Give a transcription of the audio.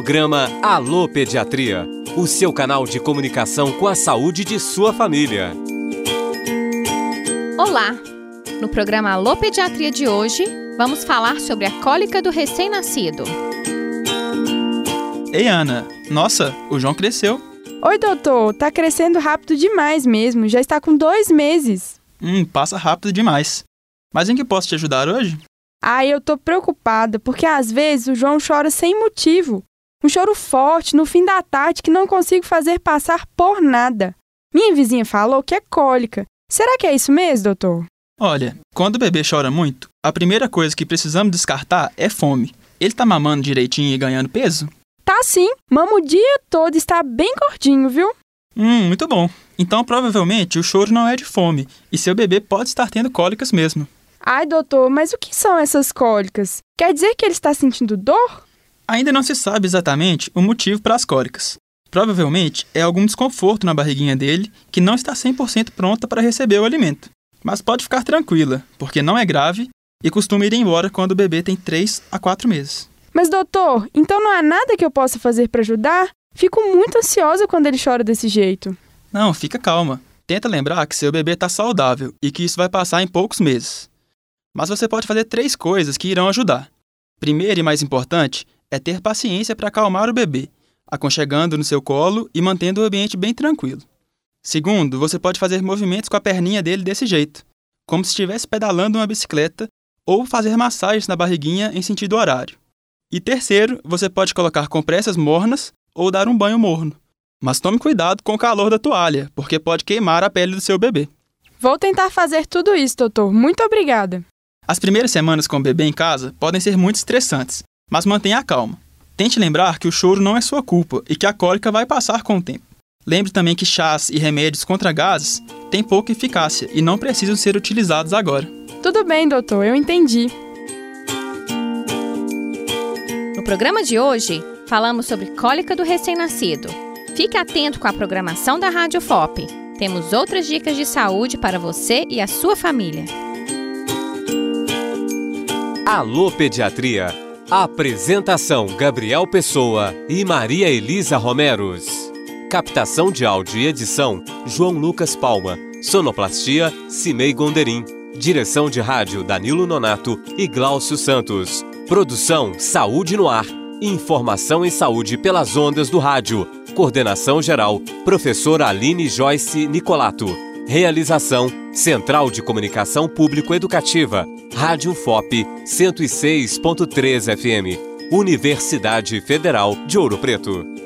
Programa Alô Pediatria, o seu canal de comunicação com a saúde de sua família. Olá! No programa Alô Pediatria de hoje, vamos falar sobre a cólica do recém-nascido. Ei, Ana, nossa, o João cresceu. Oi, doutor, tá crescendo rápido demais mesmo, já está com dois meses. Hum, passa rápido demais. Mas em que posso te ajudar hoje? Ai, eu tô preocupada, porque às vezes o João chora sem motivo. Um choro forte no fim da tarde que não consigo fazer passar por nada. Minha vizinha falou que é cólica. Será que é isso mesmo, doutor? Olha, quando o bebê chora muito, a primeira coisa que precisamos descartar é fome. Ele tá mamando direitinho e ganhando peso? Tá sim, mama o dia todo e está bem gordinho, viu? Hum, muito bom. Então provavelmente o choro não é de fome e seu bebê pode estar tendo cólicas mesmo. Ai, doutor, mas o que são essas cólicas? Quer dizer que ele está sentindo dor? Ainda não se sabe exatamente o motivo para as cólicas. Provavelmente é algum desconforto na barriguinha dele que não está 100% pronta para receber o alimento. Mas pode ficar tranquila, porque não é grave e costuma ir embora quando o bebê tem 3 a 4 meses. Mas, doutor, então não há nada que eu possa fazer para ajudar? Fico muito ansiosa quando ele chora desse jeito. Não, fica calma. Tenta lembrar que seu bebê está saudável e que isso vai passar em poucos meses. Mas você pode fazer três coisas que irão ajudar. Primeiro e mais importante é ter paciência para acalmar o bebê, aconchegando no seu colo e mantendo o ambiente bem tranquilo. Segundo, você pode fazer movimentos com a perninha dele desse jeito, como se estivesse pedalando uma bicicleta ou fazer massagens na barriguinha em sentido horário. E terceiro, você pode colocar compressas mornas ou dar um banho morno. Mas tome cuidado com o calor da toalha, porque pode queimar a pele do seu bebê. Vou tentar fazer tudo isso, doutor. Muito obrigada. As primeiras semanas com o bebê em casa podem ser muito estressantes, mas mantenha a calma. Tente lembrar que o choro não é sua culpa e que a cólica vai passar com o tempo. Lembre também que chás e remédios contra gases têm pouca eficácia e não precisam ser utilizados agora. Tudo bem, doutor, eu entendi. No programa de hoje, falamos sobre cólica do recém-nascido. Fique atento com a programação da Rádio FOP. Temos outras dicas de saúde para você e a sua família. Alô Pediatria. Apresentação Gabriel Pessoa e Maria Elisa Romeros. Captação de áudio e edição João Lucas Palma. Sonoplastia Cimei Gonderim. Direção de rádio Danilo Nonato e Gláucio Santos. Produção Saúde no Ar. Informação em saúde pelas ondas do rádio. Coordenação geral Professora Aline Joyce Nicolato. Realização Central de Comunicação Público Educativa. Rádio FOP 106.3 FM. Universidade Federal de Ouro Preto.